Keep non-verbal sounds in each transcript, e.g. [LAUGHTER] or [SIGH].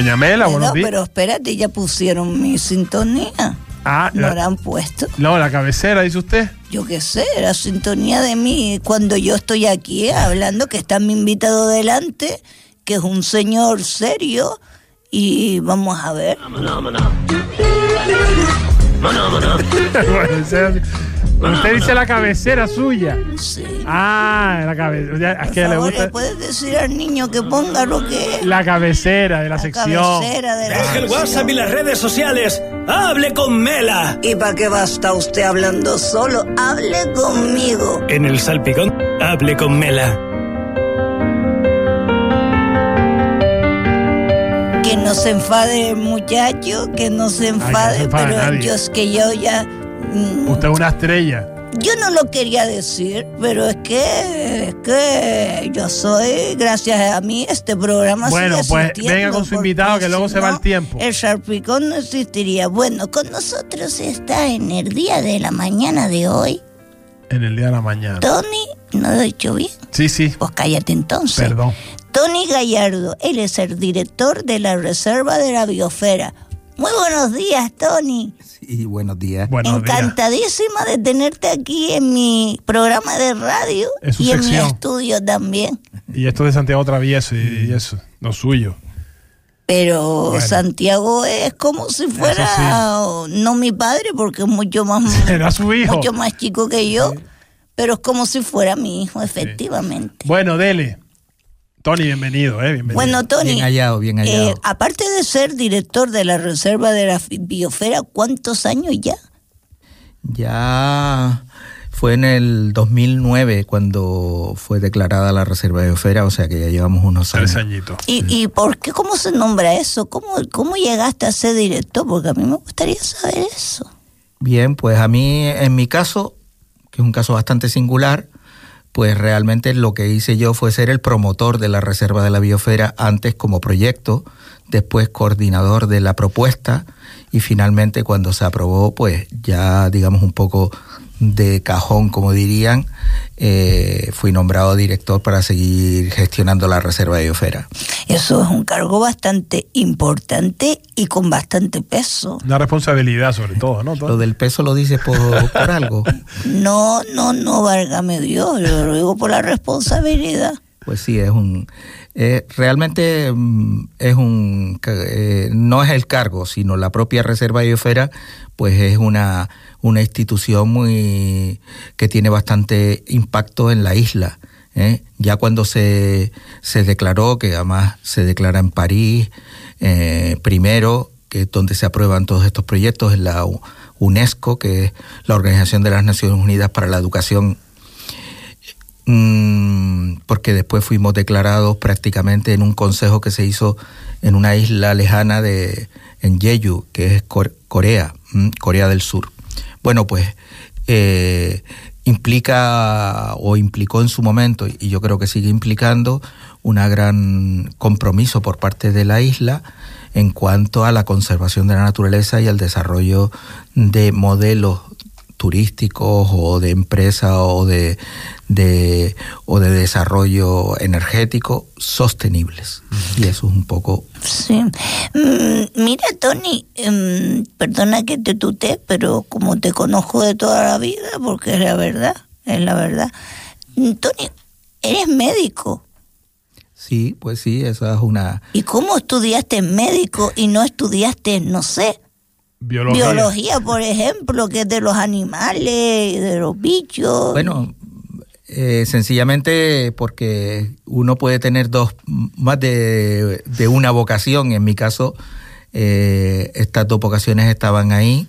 Doña Mela, Pero, buenos días. pero espérate, ya pusieron mi sintonía. Ah, ¿No la- la han puesto? No, la cabecera, dice usted. Yo qué sé, la sintonía de mí cuando yo estoy aquí hablando, que está mi invitado delante, que es un señor serio, y vamos a ver. [LAUGHS] Bueno, usted dice la cabecera suya. Sí. Ah, la cabecera. Es que le favor, gusta. ¿le puedes decir al niño que ponga lo que es? La cabecera de la, La sección. cabecera de la Deje el. WhatsApp y las redes sociales. ¡Hable con Mela! ¿Y para qué va a estar usted hablando solo? Hable conmigo. En el salpicón, hable con Mela. Que no se enfade el muchacho, que no se enfade, se enfade pero nadie. yo es que yo ya... mm, Usted es una estrella. Yo no lo quería decir, pero es que, es que yo soy, gracias a mí, este programa Bueno, sigue pues, venga con su invitado, que luego si se va el tiempo. El Sharpicón no existiría. Bueno, con nosotros está en el día de la mañana de hoy, En el día de la mañana. Tony, ¿no lo he dicho bien? Sí, sí. Pues cállate entonces. Perdón. Tony Gallardo, él es el director de la Reserva de la Biosfera. Muy buenos días, Tony. Sí, buenos días. Buenos días. Encantadísima de tenerte aquí en mi programa de radio y en mi estudio también. Y esto de Santiago Travieso y, y eso, lo suyo. Pero Bueno. Santiago es como si fuera no mi padre porque es mucho más [LAUGHS] Era su hijo. mucho más chico que yo, pero es como si fuera mi hijo, efectivamente. Bueno, dele. Tony, bienvenido, ¿eh? Bienvenido. Bueno, Tony, Bien hallado, bien hallado. eh, aparte de ser director de la Reserva de la Biosfera, ¿cuántos años ya? Ya fue en el 2009 cuando fue declarada la Reserva de Biosfera, o sea que ya llevamos unos Tres años. añitos. ¿Y, y por qué? ¿Cómo se nombra eso? ¿Cómo, ¿Cómo llegaste a ser director? Porque a mí me gustaría saber eso. Bien, pues a mí, en mi caso, que es un caso bastante singular, pues realmente lo que hice yo fue ser el promotor de la Reserva de la Biosfera antes como proyecto, después coordinador de la propuesta y finalmente cuando se aprobó, pues ya digamos un poco de cajón, como dirían, eh, fui nombrado director para seguir gestionando la Reserva de Biosfera. Eso es un cargo bastante importante y con bastante peso. Una responsabilidad sobre todo, ¿no? Lo del peso lo dices por, por algo. [LAUGHS] No, no, no, válgame Dios, yo lo digo por la responsabilidad. Pues sí, es un. eh, realmente mm, es un. eh, no es el cargo, sino la propia Reserva de Biosfera, pues es una, una institución muy. que tiene bastante impacto en la isla. ¿eh? Ya cuando se, se declaró, que además se declara en París, eh, primero, que es donde se aprueban todos estos proyectos, en la UNESCO, que es la Organización de las Naciones Unidas para la Educación Mm, porque después fuimos declarados prácticamente en un consejo que se hizo en una isla lejana de en Jeju, que es Cor- Corea, Corea del Sur. Bueno, pues eh, implica o implicó en su momento, y yo creo que sigue implicando, un gran compromiso por parte de la isla en cuanto a la conservación de la naturaleza y al desarrollo de modelos turísticos o de empresa o de, de- o de desarrollo energético sostenibles. Y eso es un poco Sí. Mm, mira, Tony, em, perdona que te tutee, pero como te conozco de toda la vida, porque es la verdad, es la verdad. Mm, Tony, eres médico. sí, pues sí, esa es una ¿Y cómo estudiaste médico y no estudiaste, no sé, Biología. biología, por ejemplo, que es de los animales, y de los bichos? Bueno, eh, sencillamente porque uno puede tener dos, más de, de una vocación. En mi caso, eh, estas dos vocaciones estaban ahí.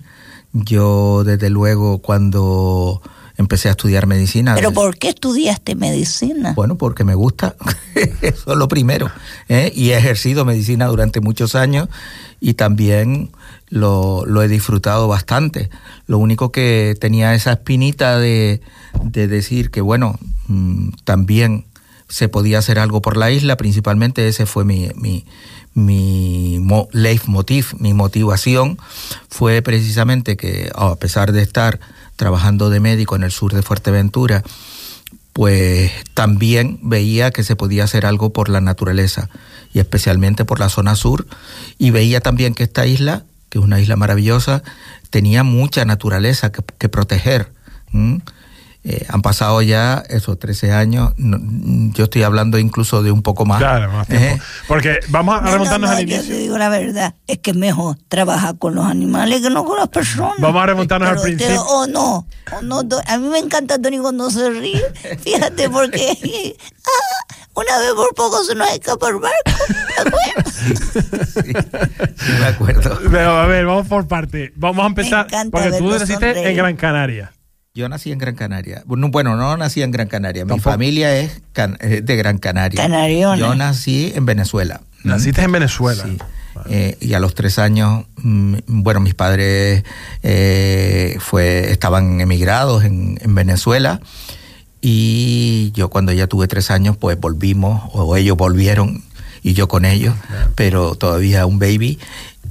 Yo, desde luego, cuando empecé a estudiar medicina. ¿Pero por qué estudiaste medicina? Bueno, porque me gusta, [LAUGHS] eso es lo primero. ¿eh? Y he ejercido medicina durante muchos años y también lo, lo he disfrutado bastante. Lo único que tenía esa espinita de, de decir que, bueno, mm, también se podía hacer algo por la isla, principalmente ese fue mi, mi, mi mo- leitmotiv, mi motivación, fue precisamente que a pesar de estar trabajando de médico en el sur de Fuerteventura, pues también veía que se podía hacer algo por la naturaleza y especialmente por la zona sur y veía también que esta isla, que es una isla maravillosa, tenía mucha naturaleza que, proteger. Eh, han pasado ya esos 13 años, no, yo estoy hablando incluso de un poco más. Claro, más tiempo. ¿eh? Porque vamos a No, remontarnos no, no, al yo inicio. te digo la verdad, es que es mejor trabajar con los animales que no con las personas. Vamos a remontarnos al Pero te- principio. O no, o no, do- a mí me encanta Tony cuando se ríe, [LAUGHS] fíjate porque [LAUGHS] ah, una vez por poco se nos escapa el barco. Sí, me acuerdo. Pero a ver, vamos por parte. Vamos a empezar. encanta Porque tú naciste en. Gran Canaria. Yo nací en Gran Canaria. Bueno, bueno, no nací en Gran Canaria. Mi Tampoco. familia es can- eh, de Gran Canaria. Canariona. Yo nací en Venezuela. Naciste en Venezuela. Sí. Eh, y a los tres años, mm, bueno, mis padres eh, fue, estaban emigrados en, en Venezuela y yo cuando ya tuve tres años, pues volvimos, o ellos volvieron y yo con ellos, pero todavía un baby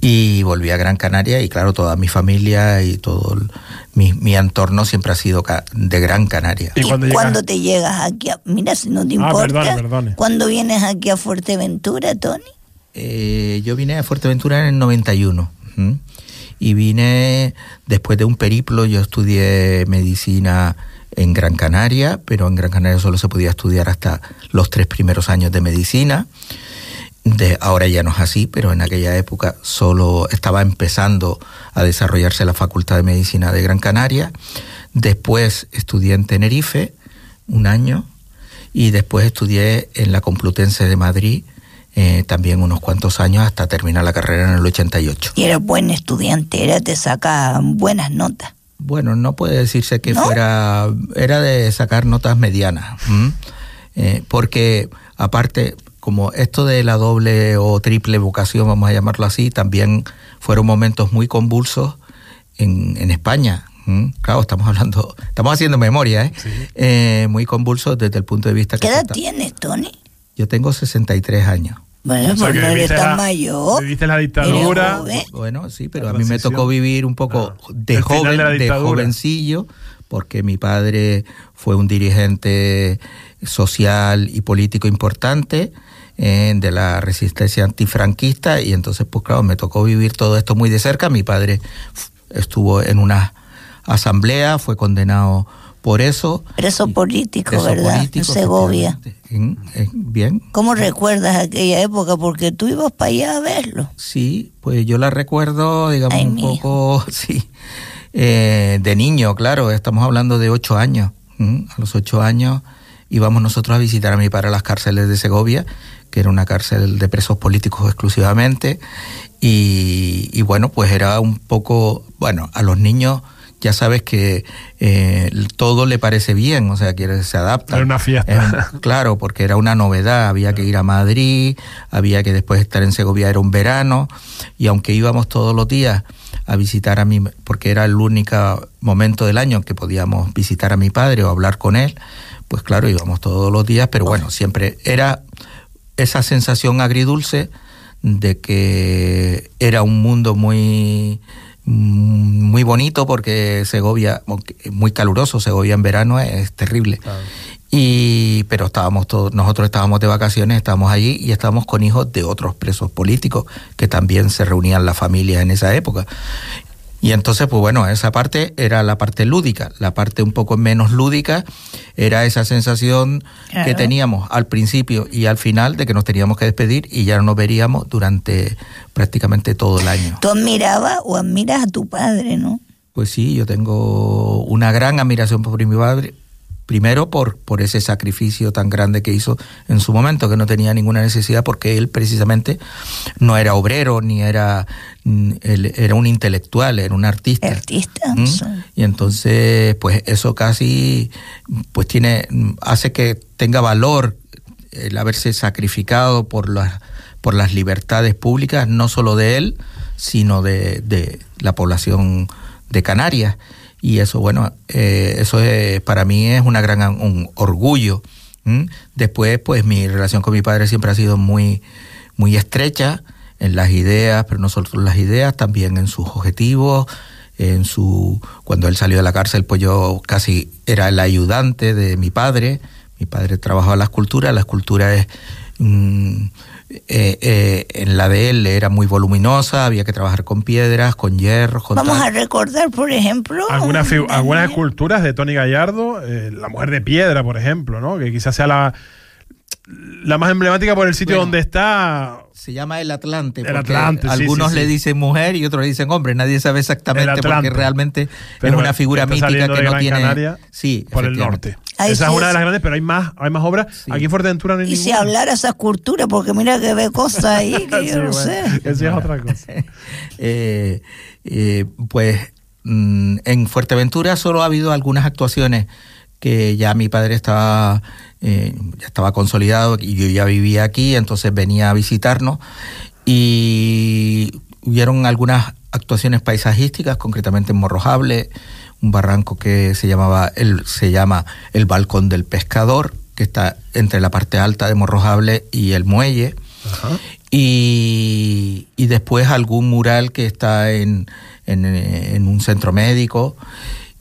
y volví a Gran Canaria y claro, toda mi familia y todo el- mi, mi entorno siempre ha sido ca- de Gran Canaria. ¿Y Y, cuando te llegas aquí, a- mira si no te Ah, importa, perdone, perdone. cuando vienes aquí a Fuerteventura, Tony, Eh, yo vine a Fuerteventura en el 91 ¿m? y vine después de un periplo. Yo estudié medicina en Gran Canaria, pero en Gran Canaria solo se podía estudiar hasta los tres primeros años de medicina. De, ahora ya no es así, pero en aquella época solo estaba empezando a desarrollarse la Facultad de Medicina de Gran Canaria. Después estudié en Tenerife un año y después estudié en la Complutense de Madrid eh, también unos cuantos años hasta terminar la carrera en el 88. y eres buen estudiante, era, te saca buenas notas. Bueno, no puede decirse que ¿No? fuera, era de sacar notas medianas. Eh, porque aparte, como esto de la doble o triple vocación, vamos a llamarlo así, también fueron momentos muy convulsos en, en España. Claro, estamos hablando, estamos haciendo memoria, ¿eh? Eh, muy convulsos desde el punto de vista que ¿Qué edad está- tienes, Tony? Yo tengo 63 años. Bueno, O sea, pues que no eres tan la- mayor. viviste la dictadura. Bueno, sí, pero a mí me tocó vivir un poco Ah, de joven, de jovencillo, porque mi padre fue un dirigente social y político importante eh, de la resistencia antifranquista y entonces, pues claro, me tocó vivir todo esto muy de cerca. Mi padre estuvo en una asamblea, fue condenado por eso. Preso político, preso ¿verdad? político, en Segovia. bien, ¿Cómo recuerdas aquella época? Porque tú ibas para allá a verlo. Sí, pues yo la recuerdo, digamos, Ay, un poco, [LAUGHS] sí, eh, de niño, claro, estamos hablando de ocho años. A los ocho años íbamos nosotros a visitar a mi padre a las cárceles de Segovia, que era una cárcel de presos políticos exclusivamente, y, y bueno, pues era un poco, bueno, a los niños ya sabes que eh, todo le parece bien, o sea, que se adapta. Era una fiesta. Claro, porque era una novedad, había que ir a Madrid, había que después estar en Segovia, era un verano, y aunque íbamos todos los días a visitar a mi, porque era el único momento del año que podíamos visitar a mi padre o hablar con él, pues claro, íbamos todos los días, pero bueno, siempre era esa sensación agridulce de que era un mundo muy muy bonito porque Segovia muy caluroso Segovia en verano es terrible. Y pero estábamos todos nosotros estábamos de vacaciones estábamos allí y estábamos con hijos de otros presos políticos que también se reunían las familias en esa época y entonces, pues bueno, esa parte era la parte lúdica. La parte un poco menos lúdica era esa sensación que teníamos al principio y al final de que nos teníamos que despedir y ya no nos veríamos durante prácticamente todo el año. Tú admirabas o admiras a tu padre, ¿no? Pues sí, yo tengo una gran admiración por mi padre. Primero por, por ese sacrificio tan grande que hizo en su momento, que no tenía ninguna necesidad, porque él precisamente no era obrero, ni era, mm, él era un intelectual, era un artista. Artista. ¿Mm? sí. Y entonces, pues eso casi, pues tiene, hace que tenga valor el haberse sacrificado por las, por las libertades públicas, no solo de él, sino de, de la población de Canarias. Y eso, bueno, eh, eso es, para mí es una gran un orgullo. Después, pues mi relación con mi padre siempre ha sido muy, muy estrecha en las ideas, pero no solo las ideas, también en sus objetivos, en su cuando él salió de la cárcel, pues yo casi era el ayudante de mi padre Mi padre trabajaba la escultura, la escultura es... mm, eh, eh, en la de él era muy voluminosa, había que trabajar con piedras, con hierro, con Vamos tal. a recordar, por ejemplo. Algunas, algunas esculturas de Tony Gallardo, eh, la mujer de piedra, por ejemplo, ¿no? Que quizás sea la, la más emblemática por el sitio Bueno. donde está. Se llama el Atlante. El porque Atlante, sí, Algunos sí, le dicen mujer y otros le dicen hombre. Nadie sabe exactamente porque realmente Pero es una figura mítica que no Gran tiene. Canaria sí, por el norte. Esa sí es una de las grandes, pero hay más, hay más obras. Sí. Aquí en Fuerteventura no hay Y si ninguna. hablara esa escultura, porque mira que ve cosas ahí [LAUGHS] que Sí, yo no bueno, sé. Eso es otra cosa. [LAUGHS] Eh, eh, pues mm, en Fuerteventura solo ha habido algunas actuaciones que ya mi padre estaba eh, ya estaba consolidado y yo ya vivía aquí, entonces venía a visitarnos y hubieron algunas actuaciones paisajísticas, concretamente en Morrojable, un barranco que se llamaba el se llama el balcón del pescador, que está entre la parte alta de Morrojable y el muelle Ajá. y, y después algún mural que está en, en, en un centro médico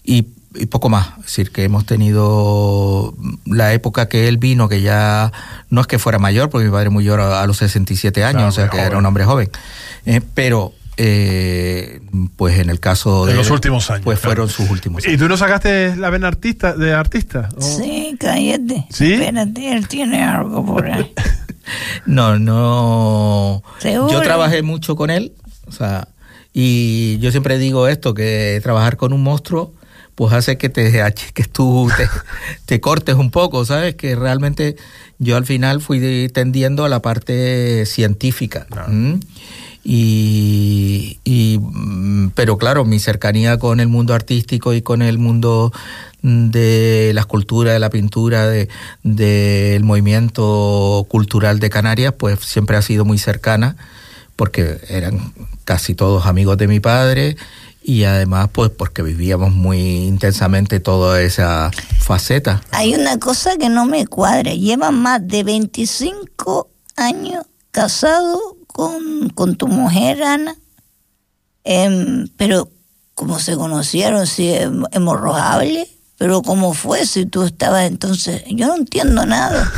y, y poco más. Es decir, que hemos tenido la época que él vino, que ya no es que fuera mayor, porque mi padre murió a, a los 67 años, Claro, o sea que joven. era un hombre joven. Eh, pero, eh, pues en el caso De de... los últimos años, Pues claro. fueron sus últimos ¿Y tú no sacaste la vena artista, de artista? ¿O? Sí, cállate. ¿Sí? Espérate, él tiene algo por ahí. [LAUGHS] No, no. ¿Seguro? Yo trabajé mucho con él, o sea, y yo siempre digo esto, que trabajar con un monstruo, pues hace que te achiques tú, te, [LAUGHS] te cortes un poco, ¿sabes? Que realmente yo al final fui tendiendo a la parte científica. ¿m? Y, y, mm, pero claro, mi cercanía con el mundo artístico y con el mundo mm, de la escultura, de la pintura, de del movimiento cultural de Canarias, pues siempre ha sido muy cercana, porque eran casi todos amigos de mi padre y además pues porque vivíamos muy intensamente toda esa faceta. Hay una cosa que no me cuadra. Llevan más de 25 años casado con, con tu mujer, Ana. Em, pero, ¿cómo se conocieron? Si es hemorrojable. Pero, ¿cómo fue si tú estabas entonces? Yo no entiendo nada.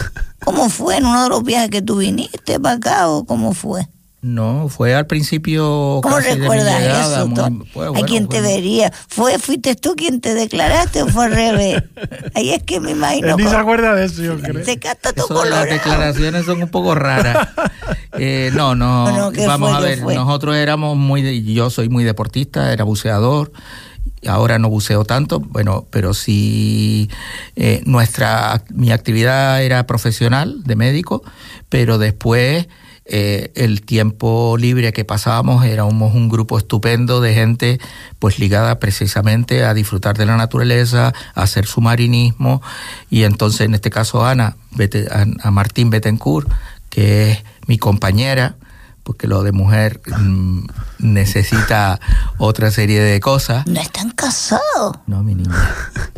¿Cómo fue en uno de los viajes que tú viniste para acá o cómo fue? No, fue al principio ¿Cómo casi de mi recuerdas llegada, eso, muy- pues, ¿A quién te vería? ¿Fue, ¿Fuiste tú quien te declaraste o fue al revés? [LAUGHS] Ahí es que me imagino... Él ni se acuerda de eso, yo creo. Se canta todo Eso de las declaraciones son un poco raras. [LAUGHS] Eh, no, no, [LAUGHS] Bueno, ¿qué vamos fue, a ver, nosotros éramos muy, yo soy muy deportista, era buceador, ahora no buceo tanto, bueno, pero sí, eh, nuestra, mi actividad era profesional de médico, pero después eh, el tiempo libre que pasábamos éramos un grupo estupendo de gente pues ligada precisamente a disfrutar de la naturaleza, a hacer submarinismo y entonces en este caso Ana, a Martín Betancourt, que es mi compañera, porque lo de mujer mm, necesita otra serie de cosas. No están casados. No, mi niña. [LAUGHS]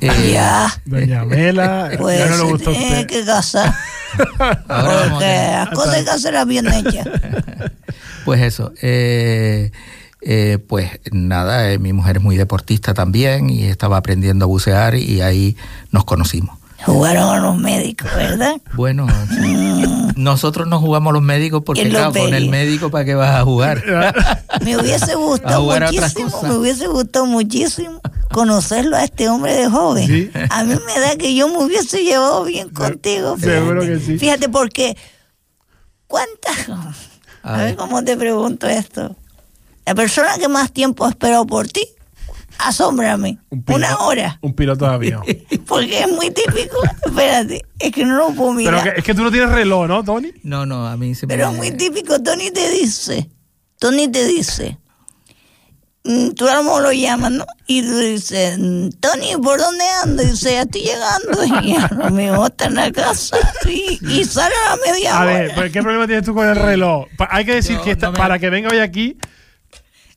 Eh, ya. Doña Mela, Pues [LAUGHS] ya no le gustó a tiene usted. que casar. [LAUGHS] ahora Porque las cosas hay que hacerlas bien hechas. Pues eso, eh, eh, pues nada, eh, mi mujer es muy deportista también y estaba aprendiendo a bucear y ahí nos conocimos. Jugaron a los médicos, ¿verdad? Bueno, sí. nosotros no jugamos los médicos porque claro, con el médico para qué vas a jugar. Me hubiese A [LAUGHS] gustado a muchísimo, me hubiese gustado muchísimo conocerlo a este hombre de joven. Sí. A mí me da que yo me hubiese llevado bien contigo. Seguro fíjate. que sí. Fíjate porque ¿cuántas? A A ver ver. cómo te pregunto esto. La persona que más tiempo ha esperado por ti, asómbrame. Un piloto- Una hora. Un piloto de avión. [LAUGHS] Porque es muy típico. [LAUGHS] Espérate, es que no lo puedo Pero mirar. que- es que tú no tienes reloj, ¿no, Tony? No, no, a mí se Pero me... es muy típico, Tony te dice, Tony te dice, mm, tú a lo mejor lo llamas, ¿no? Y tú dices, Tony, ¿por dónde andas? Y dice, ya estoy llegando. [LAUGHS] Y a lo mejor está en la casa y, y sale a la media A hora. ver, ¿pero ¿qué problema tienes tú con el reloj? Pa- hay que decir que esta- no me- para que venga hoy aquí,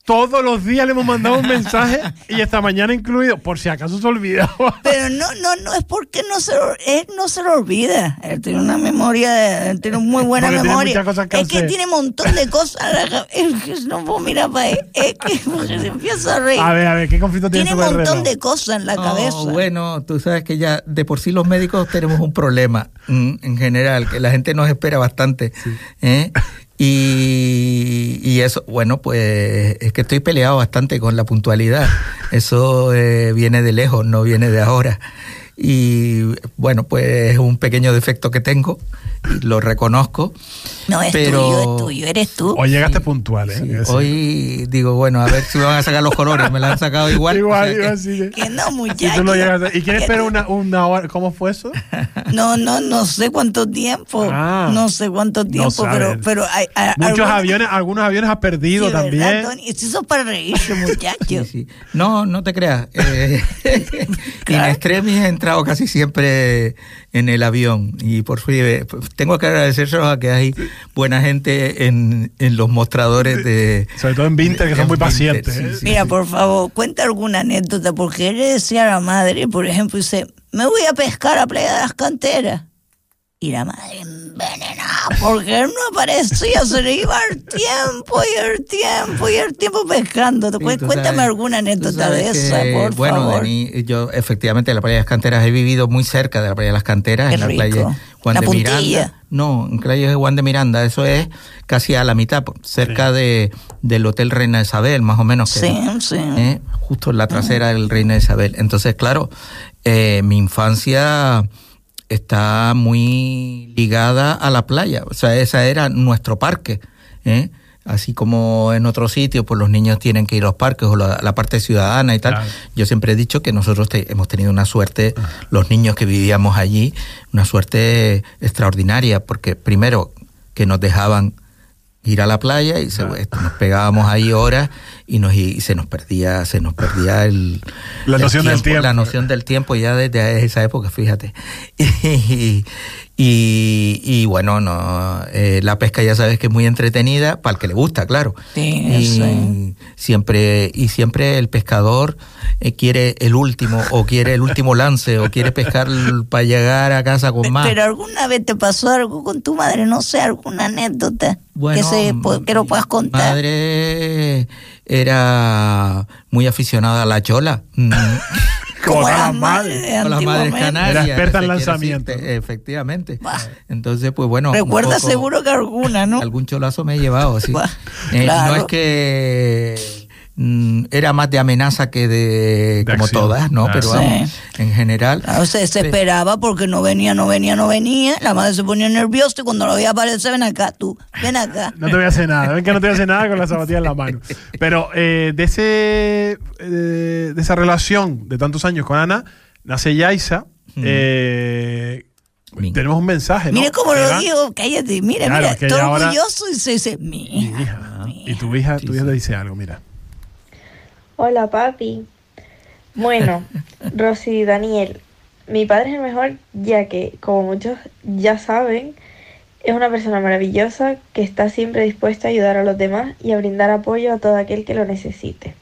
Todos los días le hemos mandado un mensaje y esta mañana incluido, por si acaso se olvidaba. Pero no, no, no es porque no se él no se lo olvida. Él tiene una memoria, él tiene muy buena Porque memoria. muchas cosas que es que tiene un montón de cosas. en la cabeza. Es que no puedo mirar para él. Es que [LAUGHS] se empieza a reír. A ver, a ver, ¿qué conflicto tiene tiene un montón reloj? de cosas en la cabeza. bueno, tú sabes que ya de por sí los médicos tenemos un problema mm, en general, que la gente nos espera bastante. ¿eh? Y, y eso, bueno, pues es que estoy peleado bastante con la puntualidad. Eso eh, viene de lejos, no viene de ahora. Y bueno, pues es un pequeño defecto que tengo, lo reconozco. No, es pero- tuyo, es tuyo, eres tú. Hoy llegaste puntual, ¿eh? Sí, Que sí. hoy digo, bueno, a ver si me van a sacar los colores, me la han sacado igual. o Igual, sea que- que- Que no, Si muchacho. tú no llegas a- ¿Y quién Que espera tú- una, una hora? ¿Cómo fue eso? [LAUGHS] No, no, no sé cuánto tiempo. Ah. no sé cuánto tiempo, pero, pero hay, hay- Muchos algunos- aviones, algunos aviones ha perdido Sí, ¿verdad, también. Tony? Es eso para reírse, muchacho. Sí, sí. No, no te creas. Eh, [LAUGHS] Claro. In extremis he entrado casi siempre en el avión y por fin eh, tengo que agradeceros a que hay buena gente en, en los mostradores de... Sobre todo en Vinter, que son muy Vinter, pacientes. ¿eh? sí. Mira, por favor, cuenta alguna anécdota, porque él le decía a la madre, por ejemplo, dice, me voy a pescar a Playa de las Canteras. Y la madre envenenada, porque él no aparecía, se le iba el tiempo y el tiempo y el tiempo pescando. Cu- tú Cuéntame sabes- alguna anécdota de esa, que, por bueno, favor. de mí, yo efectivamente en la playa de las canteras he vivido muy cerca de la playa de las canteras, Qué en la playa Juan La de puntilla. Miranda. No, en playa de Juan de Miranda, eso es casi a la mitad, cerca de, del Hotel Reina Isabel, más o menos. que- Sí, sí. ¿eh? justo en la trasera del Reina Isabel. Entonces, claro, eh, mi infancia está muy ligada a la playa. O sea, esa era nuestro parque. ¿eh? Así como en otros sitios, pues los niños tienen que ir a los parques o la, la parte ciudadana y tal. Claro. Yo siempre he dicho que nosotros te- hemos tenido una suerte, los niños que vivíamos allí, una suerte extraordinaria, porque primero que nos dejaban ir a la playa y se- nos pegábamos ahí horas y nos y se nos perdía se nos perdía [LAUGHS] el La el noción del tiempo. la noción del tiempo ya desde esa época fíjate [LAUGHS] y, y, y bueno no eh, la pesca ya sabes que es muy entretenida para el que le gusta claro Sí, y sí. siempre y siempre el pescador eh, quiere el último o quiere el último lance o quiere pescar para llegar a casa con más Pero alguna vez te pasó algo con tu madre, no sé, alguna anécdota que, se, que lo puedas mi contar. madre era muy aficionada a la chola. Como Como las madres Con las madres canarias. Era experta en lanzamiento. decirte, Efectivamente. Bah. Entonces, pues bueno. Recuerda poco- seguro que alguna, ¿no? Algún cholazo me he llevado, sí. Eh, claro. No es que era más de amenaza que de, De como acción. todas, ¿no? Claro. Pero vamos, en general. Claro, se desesperaba porque no venía, no venía, no venía. La madre se ponía nerviosa y cuando lo veía aparecer, ven acá tú, ven acá. [LAUGHS] No te voy a hacer nada. Ven que no te voy a hacer nada con la zapatilla en la mano. Pero eh, de ese eh, de esa relación de tantos años con Ana, nace Yaisa. eh, Mi- tenemos un mensaje, ¿no? Mira cómo lo digo, cállate, mira, Claro, mira, ahora- orgulloso y se dice, mi Mi hija. Y tu hija, Sí, tu hija sí. te dice algo, mira. Hola papi. Bueno, [LAUGHS] Rosy y Daniel, mi padre es el mejor ya que, como muchos ya saben, es una persona maravillosa que está siempre dispuesta a ayudar a los demás y a brindar apoyo a todo aquel que lo necesite,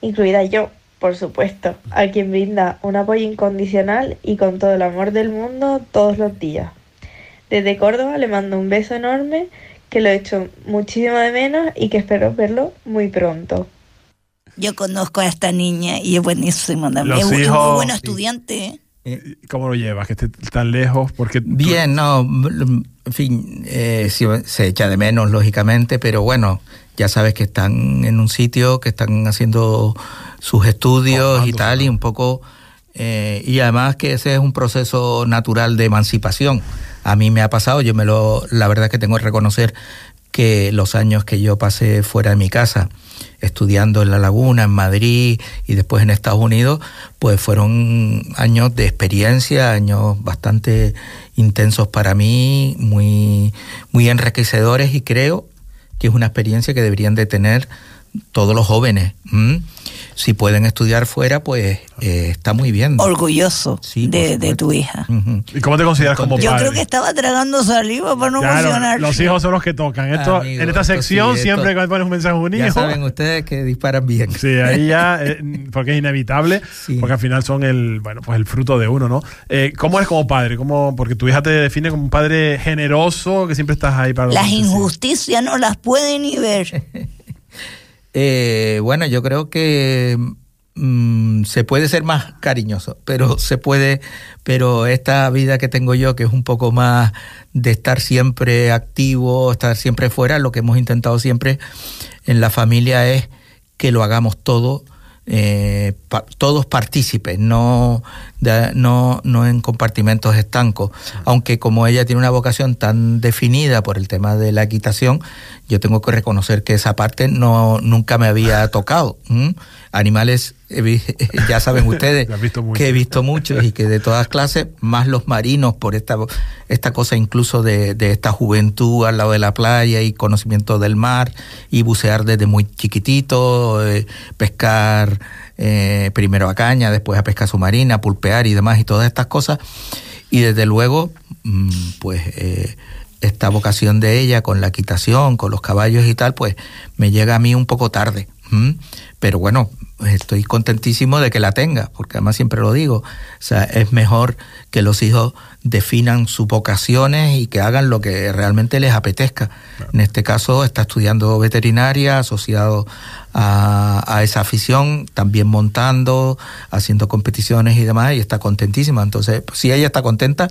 incluida yo, por supuesto, a quien brinda un apoyo incondicional y con todo el amor del mundo todos los días. Desde Córdoba le mando un beso enorme, que lo echo muchísimo de menos y que espero verlo muy pronto. Yo conozco a esta niña y es buenísima también. Los Es, muy- es muy hijos- buena sí. estudiante. ¿Cómo lo llevas? Que esté tan lejos. Porque tú- Bien, no, en fin, eh, sí, se echa de menos, lógicamente, pero bueno, ya sabes que están en un sitio, que están haciendo sus estudios y tal, y un poco, eh, y además que ese es un proceso natural de emancipación. A mí me ha pasado, yo me lo, la verdad que tengo que reconocer que los años que yo pasé fuera de mi casa, estudiando en La Laguna, en Madrid y después en Estados Unidos, pues fueron años de experiencia, años bastante intensos para mí, muy, muy enriquecedores y creo que es una experiencia que deberían de tener todos los jóvenes. Si pueden estudiar fuera, pues eh, está muy bien. Orgulloso Sí, de, tu hija. ¿Y cómo te consideras como Yo padre? creo que estaba tragando saliva para no Claro, emocionarse. los hijos son los que tocan. Esto, Amigo, en esta esto sección, sí, siempre esto- que pones un mensaje a un Ya hijo, saben ustedes que disparan bien. Sí, ahí ya, eh, [LAUGHS] porque es inevitable, Sí. porque al final son el, bueno, pues el fruto de uno, ¿no? Eh, ¿Cómo eres como padre? ¿Cómo, porque tu hija te define como un padre generoso, que siempre estás ahí para los Las injusticias no las puede ni ver. [LAUGHS] Eh, bueno, yo creo que mm, se puede ser más cariñoso, pero se puede, pero esta vida que tengo yo, que es un poco más de estar siempre activo, estar siempre fuera, lo que hemos intentado siempre en la familia es que lo hagamos todo. eh, todos partícipes, no, de- no, no en compartimentos estancos. Aunque como ella tiene una vocación tan definida por el tema de la equitación, yo tengo que reconocer que esa parte no nunca me había [LAUGHS] tocado. ¿m? Animales, vi- [LAUGHS] ya saben ustedes que he visto muchos y que de todas clases, más los marinos por esta, esta cosa incluso de, de esta juventud al lado de la playa y conocimiento del mar y bucear desde muy chiquitito, eh, pescar eh, primero a caña, después a pesca submarina, pulpear y demás y todas estas cosas. Y desde luego, mm, pues eh, esta vocación de ella con la equitación, con los caballos y tal, pues me llega a mí un poco tarde. Pero bueno, estoy contentísimo de que la tenga, porque además siempre lo digo, o sea, es mejor que los hijos definan sus vocaciones y que hagan lo que realmente les apetezca. En este caso está estudiando veterinaria, asociado a, a esa afición, también montando, haciendo competiciones y demás, y está contentísima. Entonces, pues, si ella está contenta,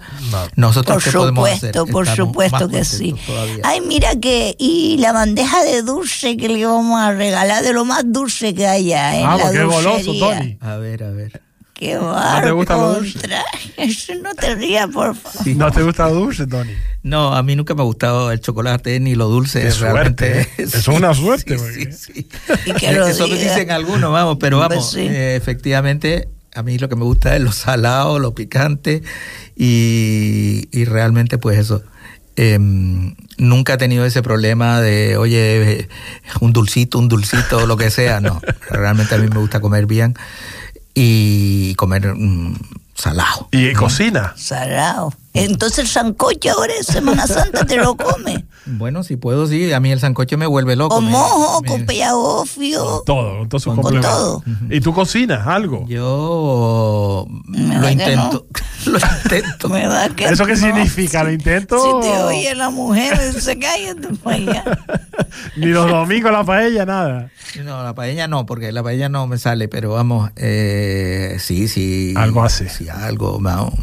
nosotros Por qué podemos hacer? supuesto, por Estamos supuesto que sí. todavía. Ay, mira que, y la bandeja de dulce que le íbamos a regalar, de lo más dulce que haya en Ah, la es goloso. Tony. A ver, a ver. Qué barro. te gusta lo dulce? [LAUGHS] no te rías, por favor. Sí. ¿No te gusta lo dulce, Tony? No, a mí nunca me ha gustado el chocolate ni lo dulce. Qué realmente. suerte, ¿eh? Eso [LAUGHS] es una suerte, Sí, sí, sí. Y que lo [LAUGHS] Eso diga. dicen algunos, vamos, pero Pues vamos, sí. eh, efectivamente, a mí lo que me gusta es lo salado, lo picante y, y realmente pues eso. em, nunca he tenido ese problema de, oye, eh, un dulcito, un dulcito, lo que sea. No, realmente a mí me gusta comer bien y comer mm, salado. ¿Y cocina? Salado. Entonces el sancocho ahora en Semana [LAUGHS] Santa te lo come. Bueno, si puedo, sí. A mí el sancocho me vuelve loco. Con me- mojo, me- con pellagofio. Todo, con todos sus Con todo. ¿Y tú cocinas algo? Yo lo intento. [LAUGHS] Lo intento. Me da que ¿Eso qué no. significa? ¿Lo intento? Si te oye la mujer, se cállate para allá. [LAUGHS] Ni los domingos la paella, nada. No, la paella no, porque la paella no me sale, pero vamos, eh, sí, sí. Algo hace. Sí, algo. vamos,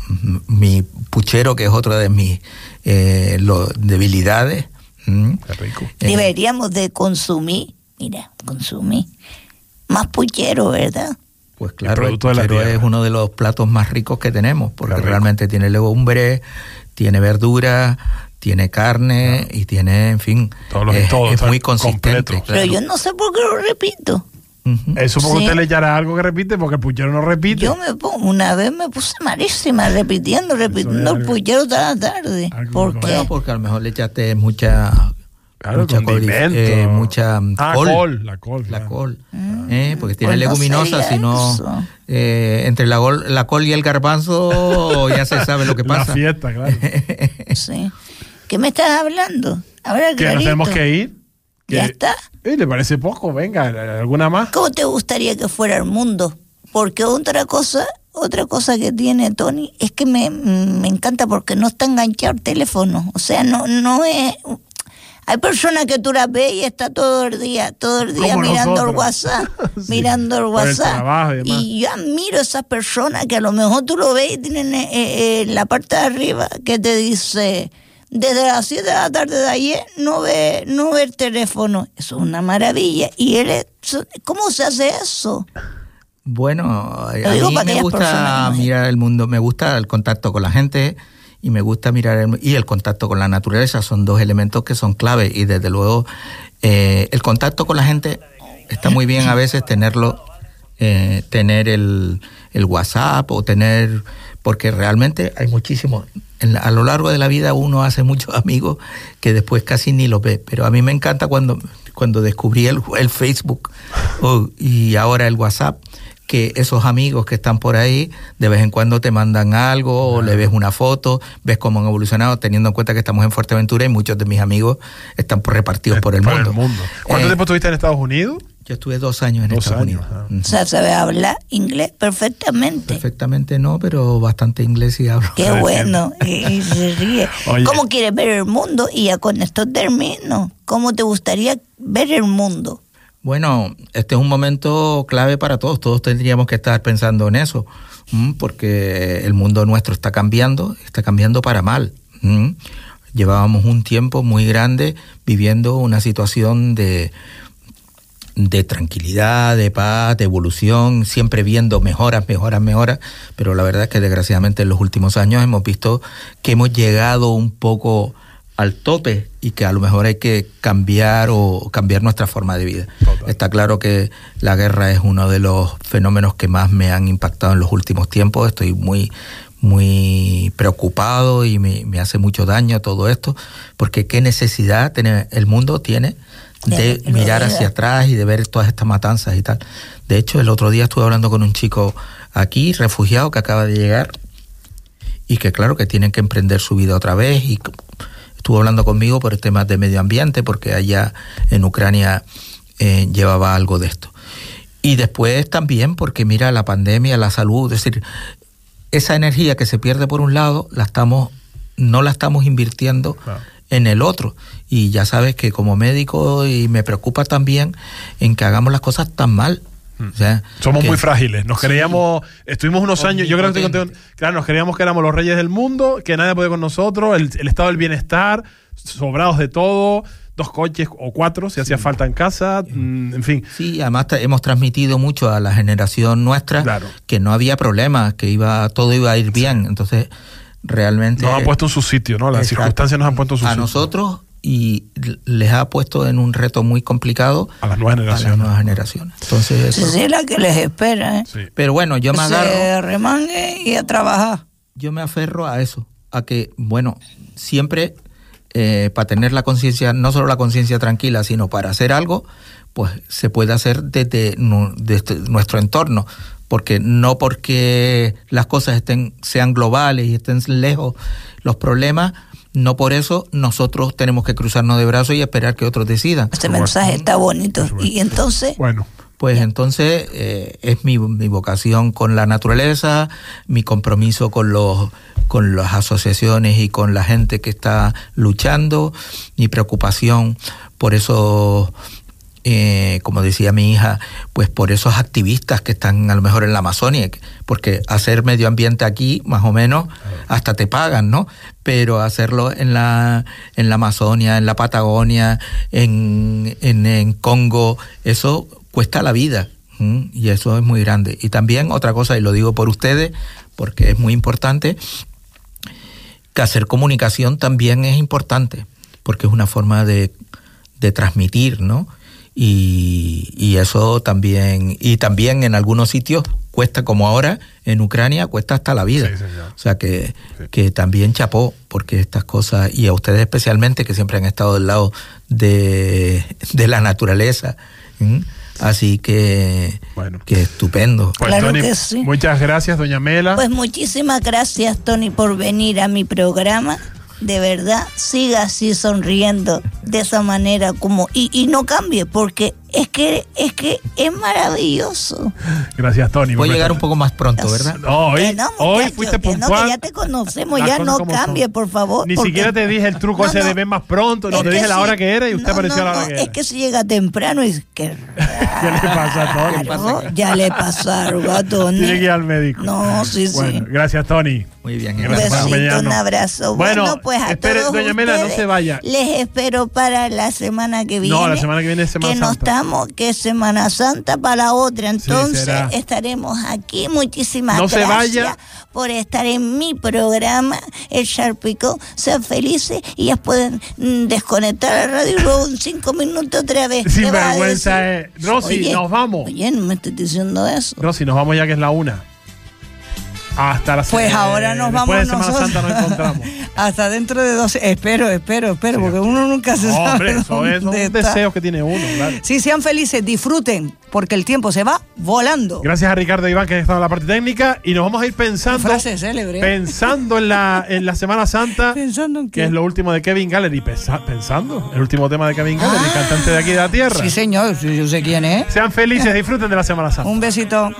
mi puchero, que es otra de mis eh, lo- debilidades. ¿m? Qué rico. Eh, Deberíamos de consumir, mira, consumir más puchero, ¿verdad? Pues claro, el puchero es uno de los platos más ricos que tenemos, porque realmente tiene legumbre, tiene verdura, tiene carne y tiene, en fin, es, todo, es muy consistente. completo. Pero claro. yo no sé por qué lo repito. Ujú. Eh, supongo que Sí. usted le echará algo que repite porque el puchero no repite. Yo me pongo, una vez me puse malísima repitiendo, repitiendo el puchero toda la tarde. ¿Por qué? Bueno, porque a lo mejor le echaste mucha Claro, mucha, col- eh, mucha mm, Ah, col, col, la col, la claro. col, eh, porque tiene pues no leguminosa, sería sino eso. eh, entre la, gol- la col y el garbanzo [LAUGHS] ya se sabe lo que La pasa. fiesta, claro. Sí. ¿Qué me estás hablando? Ahora, que nos tenemos que ir. Que- Ya está. Eh, ¿Le parece poco? Venga, ¿alguna más? ¿Cómo te gustaría que fuera el mundo? Porque otra cosa, otra cosa que tiene Tony es que me, me encanta porque no está enganchado el teléfono. O sea, no, no es. Hay personas que tú las ves y está todo el día, todo el día Como mirando el. WhatsApp, [LAUGHS] Sí, mirando el WhatsApp. y yo admiro a esas personas que a lo mejor tú lo ves y tienen eh, eh, la parte de arriba que te dice desde las 7 de la tarde de ayer no ve, no ve el teléfono. Eso es una maravilla. Y él es- ¿cómo se hace eso? Bueno, a mí me gusta no- mirar el mundo, me gusta el contacto con la gente y me gusta mirar el, y el contacto con la naturaleza son dos elementos que son clave y desde luego eh, el contacto con la gente está muy bien a veces tenerlo, eh, tener el, el WhatsApp o tener porque realmente hay muchísimos en la- a lo largo de la vida uno hace muchos [LAUGHS] amigos que después casi ni los ve pero a mí me encanta cuando cuando descubrí el, el Facebook [LAUGHS] oh, y ahora el WhatsApp, que esos amigos que están por ahí de vez en cuando te mandan algo o le ves una foto, ves cómo han evolucionado, teniendo en cuenta que estamos en Fuerteventura y muchos de mis amigos están por- repartidos por el mundo. ¿Cuánto Eh, tiempo estuviste en Estados Unidos? Yo estuve dos años en Dos Estados años, Unidos. ah. O sea, sabe hablar inglés perfectamente. Perfectamente no, pero bastante inglés y hablo. Qué [LAUGHS] bueno. Y, y se ríe. Oye. ¿Cómo quieres ver el mundo? Y ya con esto termino. ¿Cómo te gustaría ver el mundo? Bueno, este es un momento clave para todos. Todos tendríamos que estar pensando en eso, porque el mundo nuestro está cambiando, está cambiando para mal. Llevábamos un tiempo muy grande viviendo una situación de, de tranquilidad, de paz, de evolución, siempre viendo mejoras, mejoras, mejoras, pero la verdad es que desgraciadamente en los últimos años hemos visto que hemos llegado un poco al tope y que a lo mejor hay que cambiar o cambiar nuestra forma de vida. Total. Está claro que la guerra es uno de los fenómenos que más me han impactado en los últimos tiempos. Estoy muy muy preocupado y me, me hace mucho daño todo esto, porque qué necesidad tiene, el mundo tiene de mirar hacia atrás y de ver todas estas matanzas y tal. De hecho, el otro día estuve hablando con un chico aquí, refugiado, que acaba de llegar y que claro que tienen que emprender su vida otra vez y estuvo hablando conmigo por temas de medio ambiente porque allá en Ucrania eh, llevaba algo de esto. Y después también porque mira la pandemia, la salud, es decir, esa energía que se pierde por un lado, la estamos no la estamos invirtiendo Claro. En el otro. Y ya sabes que como médico y me preocupa también en que hagamos las cosas tan mal. O sea, Somos que- muy frágiles. Nos Sí. creíamos, estuvimos unos años, yo creo que estoy Omnipotentes. contigo, claro, nos creíamos que éramos los reyes del mundo, que nadie podía con nosotros, el, el estado del bienestar, sobrados de todo, dos coches o cuatro si hacía falta en casa, mm, en fin. Sí, además hemos transmitido mucho a la generación nuestra Claro. que no había problemas, que iba todo iba a ir bien. Entonces, realmente Nos han puesto en su sitio, ¿no? Las Exacto. circunstancias nos han puesto en su a sitio. nosotros y les ha puesto en un reto muy complicado A las nuevas a las generaciones. nuevas generaciones. Entonces, Esa eso- es la que les espera, ¿eh? Sí. pero bueno, yo me Se agarro, remangue y a trabajar. yo me aferro a eso, a que, bueno, siempre eh, para tener la conciencia, no solo la conciencia tranquila, sino para hacer algo, pues se puede hacer desde, nu- desde nuestro entorno. Porque no porque las cosas estén, sean globales y estén lejos los problemas, no por eso nosotros tenemos que cruzarnos de brazos y esperar que otros decidan. Este mensaje está bonito. Y entonces, Bueno, Pues entonces eh, es mi, mi vocación con la naturaleza, mi compromiso con los con las asociaciones y con la gente que está luchando, mi preocupación por eso, eh, como decía mi hija, pues por esos activistas que están a lo mejor en la Amazonia, porque hacer medio ambiente aquí, más o menos, hasta te pagan, ¿no? Pero hacerlo en la, en la Amazonia, en la Patagonia, en, en, en Congo, eso cuesta la vida. Y eso es muy grande. Y también otra cosa, y lo digo por ustedes, porque es muy importante, que hacer comunicación también es importante, porque es una forma de, de transmitir, ¿no? Y, y eso también, y también en algunos sitios cuesta, como ahora en Ucrania, cuesta hasta la vida. Sí. O sea que, Sí. que también chapó, porque estas cosas, y a ustedes especialmente, que siempre han estado del lado de, de la naturaleza. Así que, Bueno. que estupendo. pues Claro Tony, que sí. muchas gracias, doña Mela. pues muchísimas gracias, Tony, por venir a mi programa. De verdad, siga así sonriendo de esa manera como y, y no cambie porque es que es que es maravilloso. gracias, Tony. Voy a llegar un poco más pronto, ¿verdad? No, hoy, Que no, hoy fuiste que no, puntual. que ya te conocemos, Las ya no cambie, son. por favor. Ni porque- siquiera te dije el truco No, ese de ven más pronto. No, Es te dije la si- hora que era y usted no, apareció a la hora no, que era. Es que si llega temprano y [LAUGHS] ¿Qué que le pasa a Tony? Claro, ya le pasa algo a Tony. Tiene que ir al médico. No, sí, sí. Bueno, gracias, Tony. Muy bien. Un Gracias por besito, un abrazo. Bueno, Bueno, pues a espere, todos doña Mela, no se vaya. Les espero para la semana que viene. No, la semana que viene es Semana que no Santa. Estamos, que Semana Santa para la otra. Entonces estaremos aquí. Muchísimas No se gracias vaya. por estar en mi programa, El Sharpico. Sean felices y ya pueden mm, desconectar la radio y luego en cinco minutos otra vez. Sin ¿Qué va a vergüenza, eh. Rosy, Oye, nos vamos. Oye, no me estés diciendo eso. Rosy, nos vamos ya que es la una. Hasta la Pues eh, ahora nos vamos de Semana nosotros. Santa nos encontramos. [LAUGHS] Hasta dentro de dos. Espero, espero, espero, porque uno nunca se sabe. Hombre, eso es un deseo que tiene uno, claro. Sí, sean felices, disfruten, porque el tiempo se va volando. Gracias a Ricardo Iván que han estado en la parte técnica y nos vamos a ir pensando Frase célebre. pensando en la, en la Semana Santa [LAUGHS] Pensando en que es lo último de Kevin Gallery Pensa- pensando el último tema de Kevin Gallery cantante de aquí de la tierra Sí, señor, yo sé quién es. sean felices disfruten de la Semana Santa Un besito.